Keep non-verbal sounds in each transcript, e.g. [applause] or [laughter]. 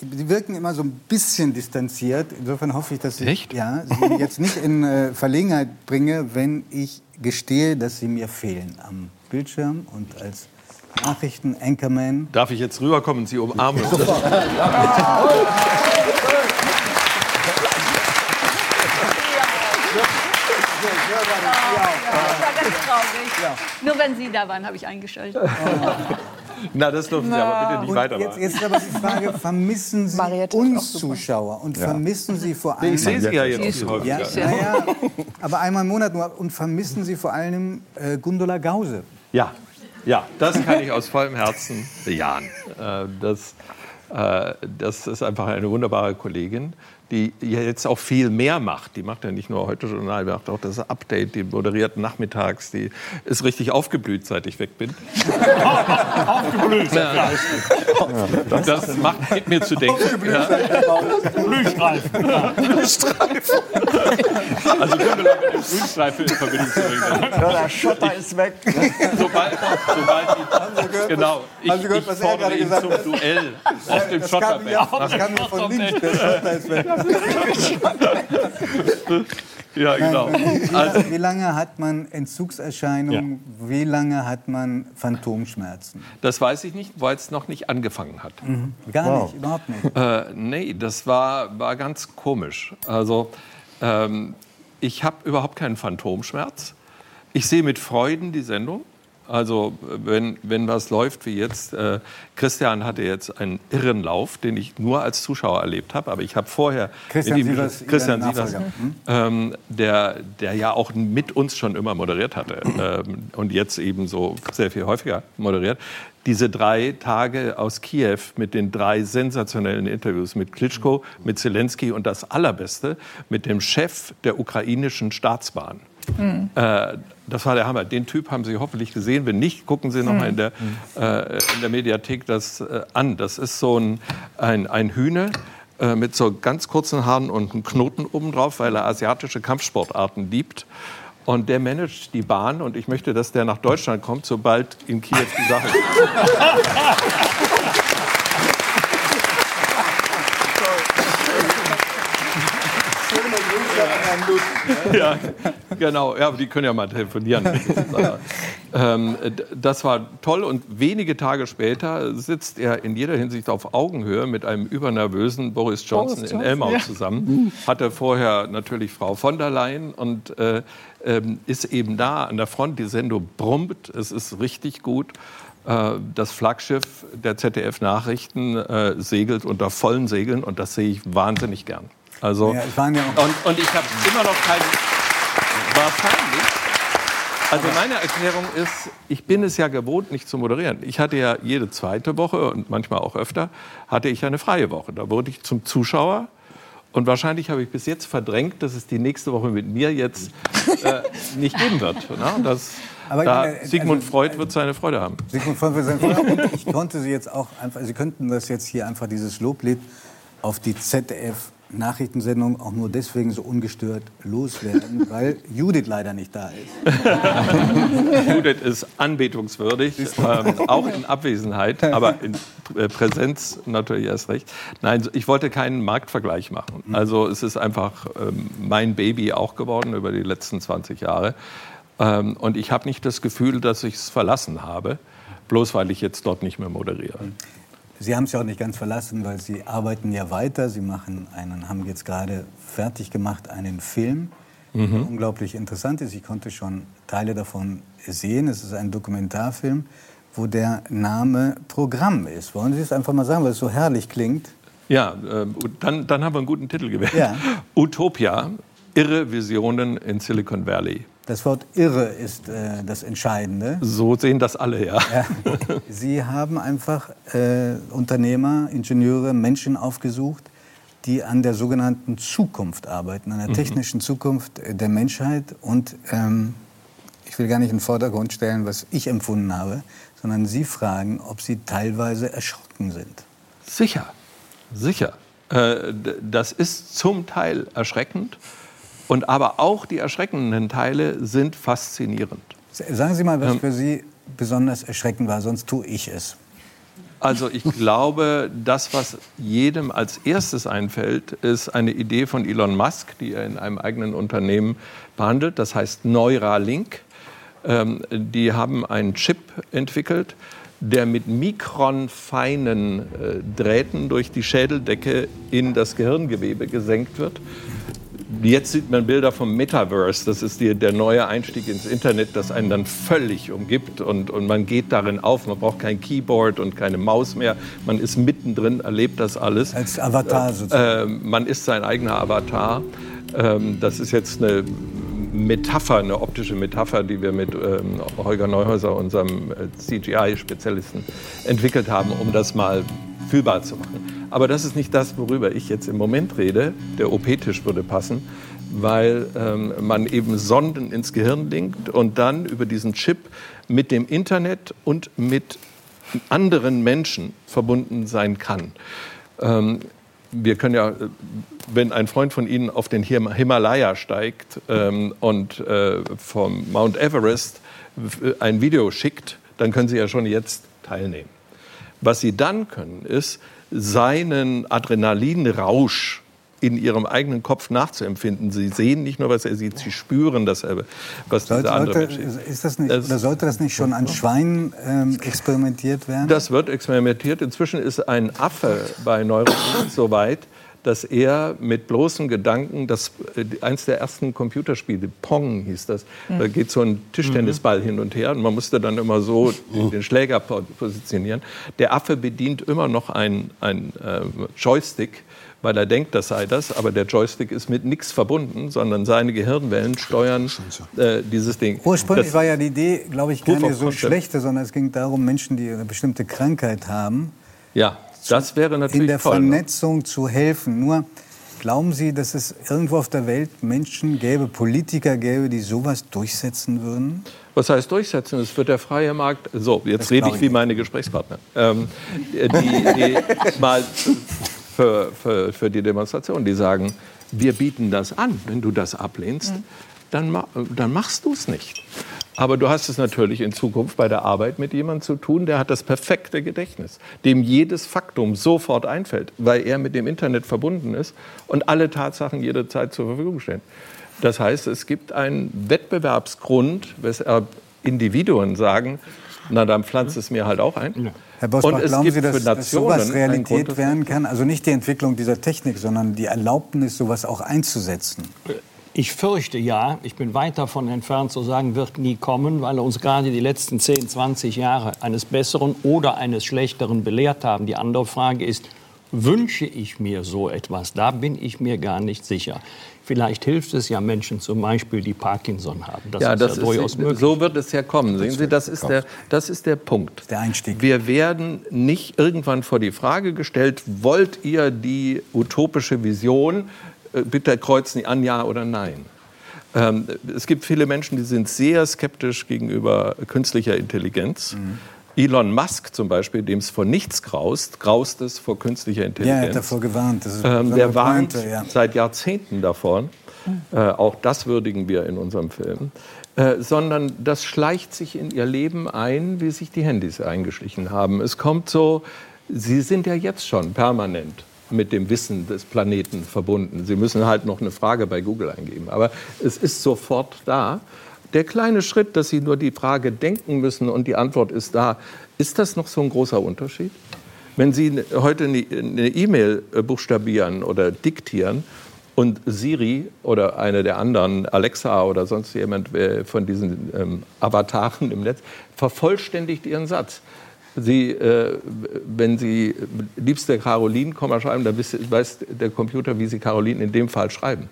Sie wirken immer so ein bisschen distanziert. Insofern hoffe ich, dass ich Echt? ja, Sie [laughs] jetzt nicht in äh, Verlegenheit bringe, wenn ich gestehe, dass Sie mir fehlen am Bildschirm und als Nachrichten-Anchorman. Darf ich jetzt rüberkommen und Sie umarmen? [laughs] [laughs] Das war ganz traurig. Nur wenn Sie da waren, habe ich eingeschaltet. Na, das dürfen Sie aber bitte nicht weitermachen. jetzt, jetzt ist aber die Frage, [laughs] vermissen Sie Mariette auch uns. Zuschauer und vermissen Sie vor allem... ich sehe Sie ja jetzt gut. ja, häufiger. ja, ja, aber einmal im Monat nur. Und vermissen Sie vor allem äh, Gundula Gause? Ja, ja, das kann ich aus vollem Herzen bejahen. Äh, Das, äh, das ist einfach eine wunderbare Kollegin, die ja jetzt auch viel mehr macht. Die macht ja nicht nur heute Journal, die macht auch das Update, die moderiert nachmittags, die ist richtig aufgeblüht, seit ich weg bin. [laughs] aufgeblüht, ja. Das macht, gibt mir zu denken. Ja. Blühstreifen. Also Gundula mit dem Grünstreifen in Verbindung zu bringen. Ja, der Schotter ist weg. Sobald, sobald die, genau, ich, haben Sie gehört, ich was er fordere gerade ihn zum hat? Duell auf dem Das Schotterberg. ja, das kam mir von links. Der Schotter ist weg. Ja, genau. Also, Wie lange hat man Entzugserscheinungen? Wie lange hat man Phantomschmerzen? das weiß ich nicht, weil es noch nicht angefangen hat. Gar nicht, überhaupt nicht. Äh, nee, das war, war ganz komisch. Also, ähm, ich habe überhaupt keinen Phantomschmerz. Ich sehe mit Freuden die Sendung. Also, wenn, wenn was läuft wie jetzt, äh, Christian hatte jetzt einen irren Lauf, den ich nur als Zuschauer erlebt habe, aber ich habe vorher Christian mit ihm- Sievers, Christian Sievers, Nachfolger. ähm, der, der ja auch mit uns schon immer moderiert hatte ähm, und jetzt eben so sehr viel häufiger moderiert. Diese drei Tage aus Kiew mit den drei sensationellen Interviews mit Klitschko, mit Zelensky und das Allerbeste mit dem Chef der ukrainischen Staatsbahn. Äh, das war der Hammer. Den Typ haben Sie hoffentlich gesehen. Wenn nicht, gucken Sie noch mal in der, äh, in der Mediathek das äh, an. Das ist so ein, ein, ein Hühner äh, mit so ganz kurzen Haaren und einem Knoten obendrauf, weil er asiatische Kampfsportarten liebt. Und der managt die Bahn und ich möchte, dass der nach Deutschland kommt, sobald in Kiew die Sache [laughs] Ja, genau. Ja, die können ja mal telefonieren. [laughs] ähm, das war toll. Und wenige Tage später sitzt er in jeder Hinsicht auf Augenhöhe mit einem übernervösen Boris Johnson, Boris in Johnson, Elmau ja. zusammen. Hatte vorher natürlich Frau von der Leyen und äh, ähm, ist eben da an der Front. Die Sendung brummt. Es ist richtig gut. Äh, Das Flaggschiff der ZDF-Nachrichten äh, segelt unter vollen Segeln und das sehe ich wahnsinnig gern. Also, Ja, ja und, und ich habe immer noch keinen. Wahrscheinlich. Also meine Erklärung ist, ich bin es ja gewohnt, nicht zu moderieren. Ich hatte ja jede zweite Woche und manchmal auch öfter, hatte ich eine freie Woche. Da wurde ich zum Zuschauer. Und wahrscheinlich habe ich bis jetzt verdrängt, dass es die nächste Woche mit mir jetzt äh, nicht geben wird. Ne? Das, Aber da, meine, also- Sigmund Freud wird seine Freude haben. Sigmund Freud für sein Vater. Und ich konnte Sie jetzt auch einfach, Sie könnten das jetzt hier einfach dieses Loblied auf die ZDF Nachrichtensendung auch nur deswegen so ungestört loswerden, [laughs] weil Judith leider nicht da ist. [laughs] Judith ist anbetungswürdig, ähm, auch in Abwesenheit, aber in äh, Präsenz natürlich erst recht. Nein, ich wollte keinen Marktvergleich machen. Also es ist einfach ähm, mein Baby auch geworden über die letzten 20 Jahre. Ähm, und ich habe nicht das Gefühl, dass ich es verlassen habe, bloß weil ich jetzt dort nicht mehr moderiere. Sie haben es ja auch nicht ganz verlassen, weil Sie arbeiten ja weiter. Sie machen einen, haben jetzt gerade fertig gemacht einen Film, der unglaublich interessant ist. Ich konnte schon Teile davon sehen. Es ist ein Dokumentarfilm, wo der Name Programm ist. Wollen Sie es einfach mal sagen, weil es so herrlich klingt? Ja, und dann, dann haben wir einen guten Titel gewählt. Ja. Utopia, irre Visionen in Silicon Valley. Das Wort irre ist äh, das Entscheidende. So sehen das alle, ja. Ja. Sie haben einfach äh, Unternehmer, Ingenieure, Menschen aufgesucht, die an der sogenannten Zukunft arbeiten, an der technischen Zukunft äh, der Menschheit. Und ähm, ich will gar nicht in den Vordergrund stellen, was ich empfunden habe, sondern Sie fragen, ob Sie teilweise erschrocken sind. Sicher, sicher. Äh, Das ist zum Teil erschreckend. Und aber auch die erschreckenden Teile sind faszinierend. Sagen Sie mal, was für Sie besonders erschreckend war, sonst tue ich es. Also ich [laughs] glaube, das, was jedem als erstes einfällt, ist eine Idee von Elon Musk, die er in einem eigenen Unternehmen behandelt. Das heißt Neuralink. Ähm, die haben einen Chip entwickelt, der mit mikronfeinen äh, Drähten durch die Schädeldecke in das Gehirngewebe gesenkt wird. Jetzt sieht man Bilder vom Metaverse. Das ist die, der neue Einstieg ins Internet, das einen dann völlig umgibt und, und man geht darin auf. Man braucht kein Keyboard und keine Maus mehr. Man ist mittendrin, erlebt das alles. Als Avatar sozusagen. Äh, man ist sein eigener Avatar. Ähm, das ist jetzt eine Metapher, eine optische Metapher, die wir mit ähm, Holger Neuhäuser, unserem äh, CGI-Spezialisten, entwickelt haben, um das mal fühlbar zu machen. Aber das ist nicht das, worüber ich jetzt im Moment rede. Der OP-Tisch würde passen, weil ähm, man eben Sonden ins Gehirn linkt und dann über diesen Chip mit dem Internet und mit anderen Menschen verbunden sein kann. Ähm, wir können ja, wenn ein Freund von Ihnen auf den Himalaya steigt ähm, und äh, vom Mount Everest ein Video schickt, dann können Sie ja schon jetzt teilnehmen. Was Sie dann können, ist, seinen Adrenalinrausch in ihrem eigenen Kopf nachzuempfinden. Sie sehen nicht nur, was er sieht, sie spüren dasselbe, was sollte, dieser andere Mensch ist. das nicht, das, oder sollte das nicht schon an Schweinen ähm, experimentiert werden? Das wird experimentiert. Inzwischen ist ein Affe bei Neurolink so weit, dass er mit bloßem Gedanken, das, äh, eins der ersten Computerspiele, Pong hieß das, da geht so ein Tischtennisball hin und her und man musste dann immer so den Schläger positionieren. Der Affe bedient immer noch ein, ein äh, Joystick, weil er denkt, das sei das, aber der Joystick ist mit nichts verbunden, sondern seine Gehirnwellen steuern äh, dieses Ding. Ursprünglich das war ja die Idee, glaube ich, keine so schlechte, sondern es ging darum, Menschen, die eine bestimmte Krankheit haben, Ja, das wäre natürlich in der toll. ne? Vernetzung zu helfen. Nur glauben Sie, dass es irgendwo auf der Welt Menschen gäbe, Politiker gäbe, die sowas durchsetzen würden? Was heißt durchsetzen? Es wird der freie Markt. So, jetzt Das rede ich wie meine Gesprächspartner. Ähm, die, die [laughs] mal für, für, für die Demonstration, die sagen, wir bieten das an. Wenn du das ablehnst, dann, dann machst du es nicht. Aber du hast es natürlich in Zukunft bei der Arbeit mit jemandem zu tun, der hat das perfekte Gedächtnis, dem jedes Faktum sofort einfällt, weil er mit dem Internet verbunden ist und alle Tatsachen jederzeit zur Verfügung stehen. Das heißt, es gibt einen Wettbewerbsgrund, weshalb Individuen sagen, na dann pflanzt es mir halt auch ein. Herr Bosbach, und es glauben gibt Sie, dass, für dass Nationen sowas Realität werden kann? Also nicht die Entwicklung dieser Technik, sondern die Erlaubnis, sowas auch einzusetzen. Ich fürchte ja, ich bin weit davon entfernt zu sagen, wird nie kommen, weil uns gerade die letzten 10, 20 Jahre eines Besseren oder eines Schlechteren belehrt haben. Die andere Frage ist, wünsche ich mir so etwas? Da bin ich mir gar nicht sicher. Vielleicht hilft es ja Menschen zum Beispiel, die Parkinson haben. Das ja, ist das ja durchaus ist, möglich. so wird es ja kommen. Sehen Sie, das ist der, das ist der Punkt. Der Einstieg. Wir werden nicht irgendwann vor die Frage gestellt, wollt ihr die utopische Vision? Äh, Bitte kreuzen an, ja oder nein. Ähm, es gibt viele Menschen, die sind sehr skeptisch gegenüber künstlicher Intelligenz. Mhm. Elon Musk zum Beispiel, dem es vor nichts graust, graust es vor künstlicher Ja, Intelligenz. er hat davor gewarnt. Ähm, der warnt Pointe, ja. seit Jahrzehnten davon. Äh, auch das würdigen wir in unserem Film. Äh, sondern das schleicht sich in ihr Leben ein, wie sich die Handys eingeschlichen haben. Es kommt so, sie sind ja jetzt schon permanent mit dem Wissen des Planeten verbunden. Sie müssen halt noch eine Frage bei Google eingeben. Aber es ist sofort da. Der kleine Schritt, dass Sie nur die Frage denken müssen und die Antwort ist da, ist das noch so ein großer Unterschied? Wenn Sie heute eine eine E-Mail äh, buchstabieren oder diktieren und Siri oder eine der anderen, Alexa oder sonst jemand äh, von diesen ähm, Avataren im Netz, vervollständigt Ihren Satz. Sie, äh, wenn Sie liebste Caroline, Komma schreiben, dann weiß der Computer, wie Sie Caroline in dem Fall schreiben.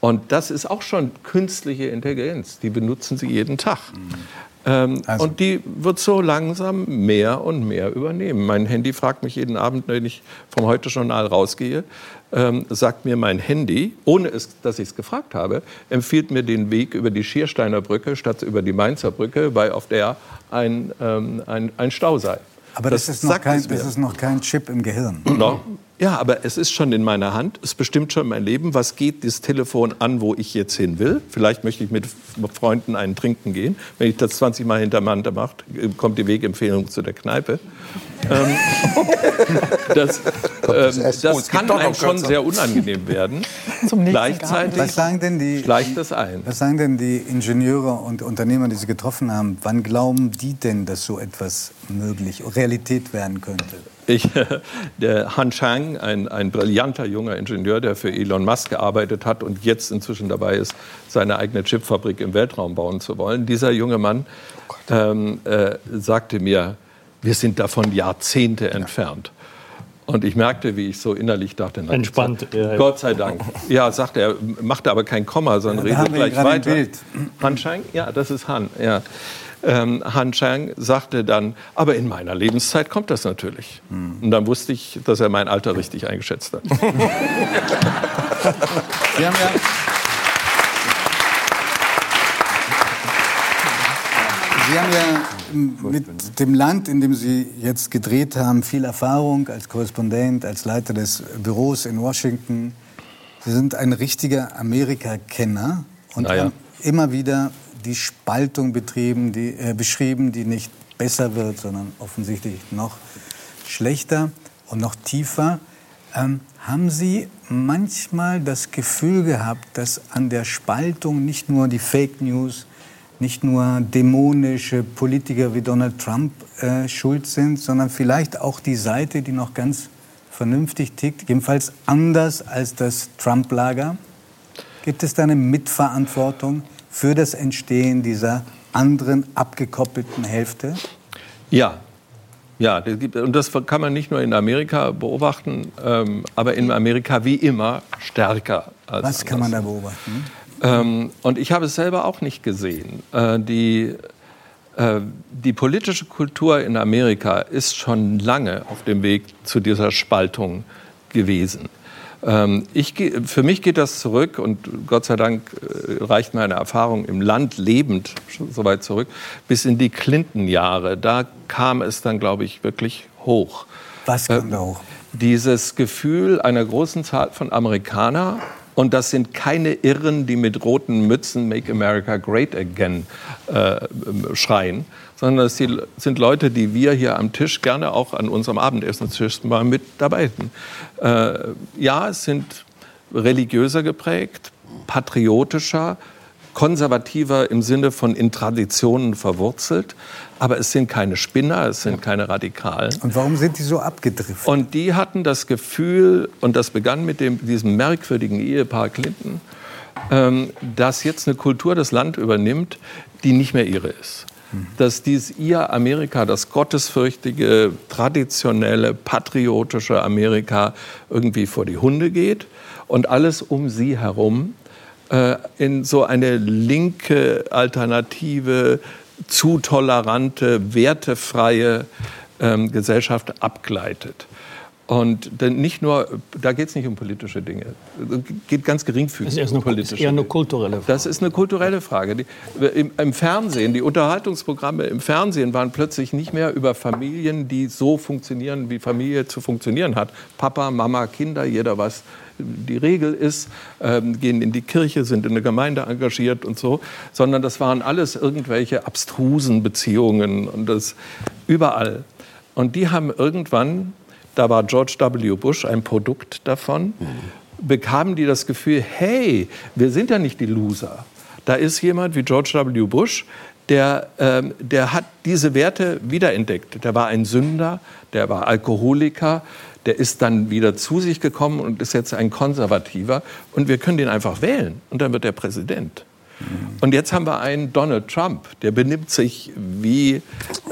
Und das ist auch schon künstliche Intelligenz. Die benutzen Sie jeden Tag. Ähm, Also- Und die wird so langsam mehr und mehr übernehmen. Mein Handy fragt mich jeden Abend, wenn ich vom Heute-Journal rausgehe, ähm, sagt mir mein Handy, ohne es, dass ich es gefragt habe, empfiehlt mir den Weg über die Schiersteiner Brücke statt über die Mainzer Brücke, weil auf der ein, ähm, ein, ein Stau sei. Aber das, ist noch sagt kein, das ist noch kein Chip im Gehirn. No, Ja, aber es ist schon in meiner Hand. Es bestimmt schon mein Leben. Was geht das Telefon an, wo ich jetzt hin will? Vielleicht möchte ich mit Freunden einen trinken gehen. Wenn ich das 20 Mal hintereinander mache, kommt die Wegempfehlung zu der Kneipe. ähm, [laughs] das, ähm, das kann einem schon sehr unangenehm werden. [laughs] Gleichzeitig was sagen denn die, schleicht das ein. Was sagen denn die Ingenieure und Unternehmer, die Sie getroffen haben? Wann glauben die denn, dass so etwas möglich, Realität werden könnte? Ich, [laughs] der Han Chang, ein, ein brillanter junger Ingenieur, der für Elon Musk gearbeitet hat und jetzt inzwischen dabei ist, seine eigene Chipfabrik im Weltraum bauen zu wollen. Dieser junge Mann oh ähm, äh, sagte mir, wir sind davon Jahrzehnte ja. entfernt. Und ich merkte, wie ich so innerlich dachte, na, entspannt. Gott sei Dank. Ja, sagte er, machte aber kein Komma, sondern ja, redete gleich weiter. Han Chang, ja, das ist Han. Ja. Ähm, Han Chang sagte dann, aber in meiner Lebenszeit kommt das natürlich. Hm. Und dann wusste ich, dass er mein Alter richtig eingeschätzt hat. [laughs] Sie haben ja Sie haben ja mit dem Land, in dem Sie jetzt gedreht haben, viel Erfahrung als Korrespondent, als Leiter des Büros in Washington. Sie sind ein richtiger Amerika-Kenner und ja. haben immer wieder die Spaltung betrieben, die, äh, beschrieben, die nicht besser wird, sondern offensichtlich noch schlechter und noch tiefer. Ähm, haben Sie manchmal das Gefühl gehabt, dass an der Spaltung nicht nur die Fake News, nicht nur dämonische Politiker wie Donald Trump äh, schuld sind, sondern vielleicht auch die Seite, die noch ganz vernünftig tickt, jedenfalls anders als das Trump-Lager? Gibt es da eine Mitverantwortung für das Entstehen dieser anderen abgekoppelten Hälfte? Ja, ja, und das kann man nicht nur in Amerika beobachten, ähm, aber in Amerika wie immer stärker. Als Was kann man da beobachten? Ähm, und ich habe es selber auch nicht gesehen. Äh, die, äh, die politische Kultur in Amerika ist schon lange auf dem Weg zu dieser Spaltung gewesen. Ähm, ich, für mich geht das zurück und Gott sei Dank äh, reicht meine Erfahrung im Land lebend so weit zurück, bis in die Clinton-Jahre. Da kam es dann, glaube ich, wirklich hoch. Was kam da hoch? Dieses Gefühl einer großen Zahl von Amerikanern und das sind keine Irren, die mit roten Mützen Make America Great Again äh, schreien, sondern es sind Leute, die wir hier am Tisch gerne auch an unserem Abendessenstisch mal mit dabei sind. Äh, ja, es sind religiöser geprägt, patriotischer, konservativer im Sinne von in Traditionen verwurzelt. Aber es sind keine Spinner, es sind keine Radikalen. Und warum sind die so abgedriftet? Und die hatten das Gefühl, und das begann mit dem, diesem merkwürdigen Ehepaar Clinton, ähm, dass jetzt eine Kultur das Land übernimmt, die nicht mehr ihre ist. Dass dies ihr Amerika, das gottesfürchtige, traditionelle, patriotische Amerika irgendwie vor die Hunde geht und alles um sie herum äh, in so eine linke, alternative, zu tolerante, wertefreie ähm, Gesellschaft abgleitet. Und denn nicht nur, da geht es nicht um politische Dinge, es geht ganz geringfügig das ist um politische ist eher eine kulturelle Frage. Das ist eine kulturelle Frage. Die, im, im, Fernsehen, die Unterhaltungsprogramme im Fernsehen waren plötzlich nicht mehr über Familien, die so funktionieren, wie Familie zu funktionieren hat. Papa, Mama, Kinder, jeder was die Regel ist, ähm, gehen in die Kirche, sind in der Gemeinde engagiert und so, sondern das waren alles irgendwelche abstrusen Beziehungen und das überall. Und die haben irgendwann, da war George W. Bush ein Produkt davon, bekamen die das Gefühl, hey, wir sind ja nicht die Loser. Da ist jemand wie George W. Bush, der, ähm, der hat diese Werte wiederentdeckt. Der war ein Sünder, der war Alkoholiker, der ist dann wieder zu sich gekommen und ist jetzt ein Konservativer. Und wir können den einfach wählen und dann wird er Präsident. Mhm. Und jetzt haben wir einen Donald Trump, der benimmt sich wie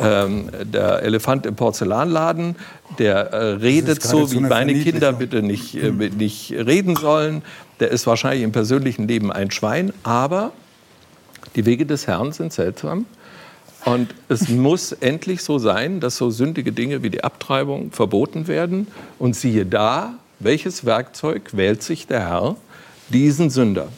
ähm, der Elefant im Porzellanladen, der äh, redet so, wie meine Kinder bitte nicht, äh, mhm. nicht reden sollen. Der ist wahrscheinlich im persönlichen Leben ein Schwein, aber die Wege des Herrn sind seltsam. Und es muss endlich so sein, dass so sündige Dinge wie die Abtreibung verboten werden. Und siehe da, welches Werkzeug wählt sich der Herr? Diesen Sünder.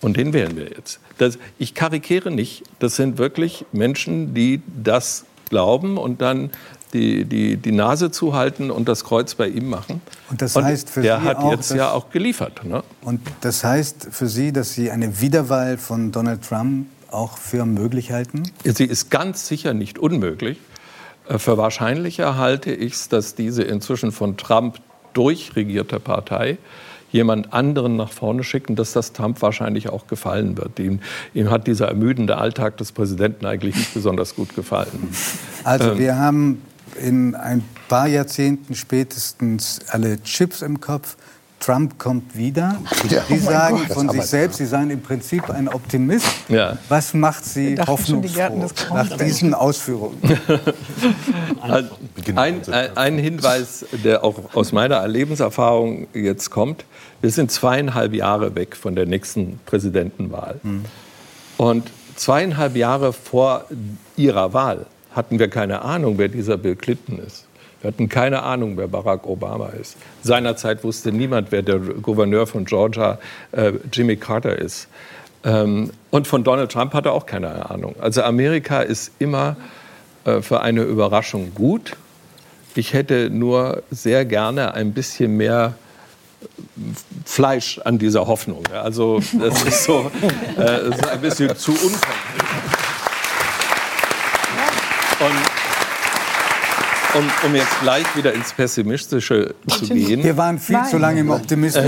Und den wählen wir jetzt. Das, ich karikiere nicht. Das sind wirklich Menschen, die das glauben und dann die, die, die Nase zuhalten und das Kreuz bei ihm machen. Und das heißt für der Sie hat auch, jetzt dass- ja auch geliefert. Ne? Und das heißt für Sie, dass Sie eine Wiederwahl von Donald Trump auch für möglich halten? Sie ist ganz sicher nicht unmöglich. Äh, Für wahrscheinlicher halte ich es, dass diese inzwischen von Trump durchregierte Partei jemand anderen nach vorne schicken, dass das Trump wahrscheinlich auch gefallen wird. Ihm, ihm hat dieser ermüdende Alltag des Präsidenten eigentlich nicht besonders gut gefallen. Also wir haben in ein paar Jahrzehnten spätestens alle Chips im Kopf. Trump kommt wieder. Ja, Sie oh sagen Gott, von sich selbst, Sie seien im Prinzip ein Optimist. Ja. Was macht Sie die hoffnungsfroh Grauens. nach diesen Ausführungen? [laughs] Ein, ein, ein Hinweis, der auch aus meiner Lebenserfahrung jetzt kommt. Wir sind zweieinhalb Jahre weg von der nächsten Präsidentenwahl. Und zweieinhalb Jahre vor ihrer Wahl hatten wir keine Ahnung, wer dieser Bill Clinton ist. Wir hatten keine Ahnung, wer Barack Obama ist. Seinerzeit wusste niemand, wer der Gouverneur von Georgia, äh, Jimmy Carter, ist. Ähm, und von Donald Trump hatte auch keine Ahnung. Also Amerika ist immer äh, für eine Überraschung gut. Ich hätte nur sehr gerne ein bisschen mehr Fleisch an dieser Hoffnung. Also das ist so äh, das ist ein bisschen zu unkonkret. Und um, um jetzt gleich wieder ins Pessimistische zu gehen. Wir waren viel zu lange im Optimismus.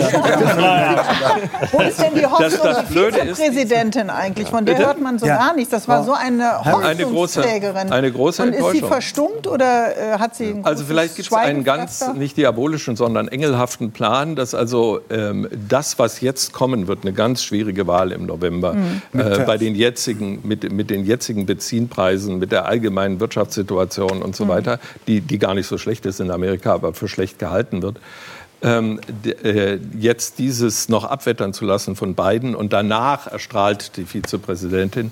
Wo ist denn die Hoffnung Das- das der Blöde ist- Vizepräsidentin eigentlich? Von der hört man so Ja. gar nichts. Das war so eine Eine große- Hoffnungsträgerin. eine große Und ist sie verstummt oder äh, hat sie ein Also vielleicht gibt es einen ganz nicht diabolischen, sondern engelhaften Plan, dass also ähm, das, was jetzt kommen wird, eine ganz schwierige Wahl im November, äh, bei den jetzigen, mit, mit den jetzigen Benzinpreisen, mit der allgemeinen Wirtschaftssituation und so weiter, die, die gar nicht so schlecht ist in Amerika, aber für schlecht gehalten wird. Ähm, äh, jetzt dieses noch abwettern zu lassen von beiden und danach erstrahlt die Vizepräsidentin.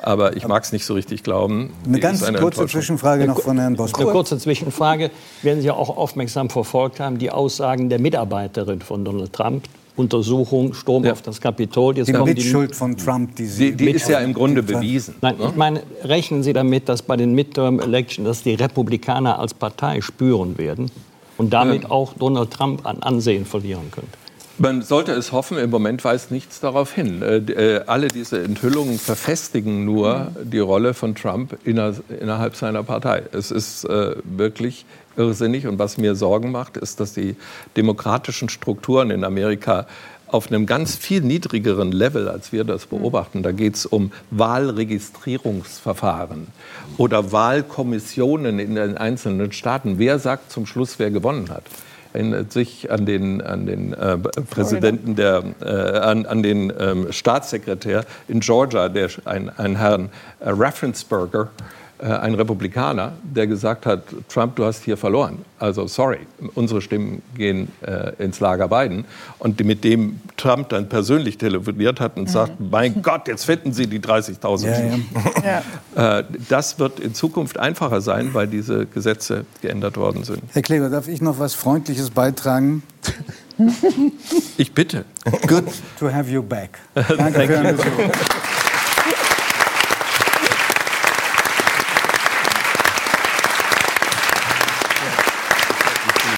Aber ich mag es nicht so richtig glauben. Eine Die ganz eine kurze. Zwischenfrage noch von Herrn Eine Bosko. kurze Zwischenfrage. Werden Sie auch aufmerksam verfolgt haben, die Aussagen der Mitarbeiterin von Donald Trump, Untersuchung, Sturm Ja. auf das Kapitol. Jetzt Die Mitschuld von Trump, die Sie... Die, die ist ja im Grunde bewiesen. Nein, ich meine, rechnen Sie damit, dass bei den Midterm Elections dass die Republikaner als Partei spüren werden und damit auch Donald Trump an Ansehen verlieren könnte? Man sollte es hoffen, im Moment weist nichts darauf hin. Äh, äh, alle diese Enthüllungen verfestigen nur die Rolle von Trump inner, innerhalb seiner Partei. Es ist äh, wirklich irrsinnig und was mir Sorgen macht, ist, dass die demokratischen Strukturen in Amerika auf einem ganz viel niedrigeren Level, als wir das beobachten. Da geht es um Wahlregistrierungsverfahren oder Wahlkommissionen in den einzelnen Staaten. Wer sagt zum Schluss, wer gewonnen hat? Erinnert sich an den, an den äh, Präsidenten der, äh, an, an den ähm, Staatssekretär in Georgia, der, ein, ein Herrn äh, Raffensperger, ein Republikaner, der gesagt hat, Trump, du hast hier verloren. Also sorry, unsere Stimmen gehen äh, ins Lager Biden. Und mit dem Trump dann persönlich telefoniert hat und sagt, mein Gott, jetzt finden Sie die 30.000 Ja, Stimmen. [laughs] Ja. Äh, Das wird in Zukunft einfacher sein, weil diese Gesetze geändert worden sind. Herr Kleber, darf ich noch was Freundliches beitragen? Ich bitte. Good to have you back. [laughs] Danke für Besuch.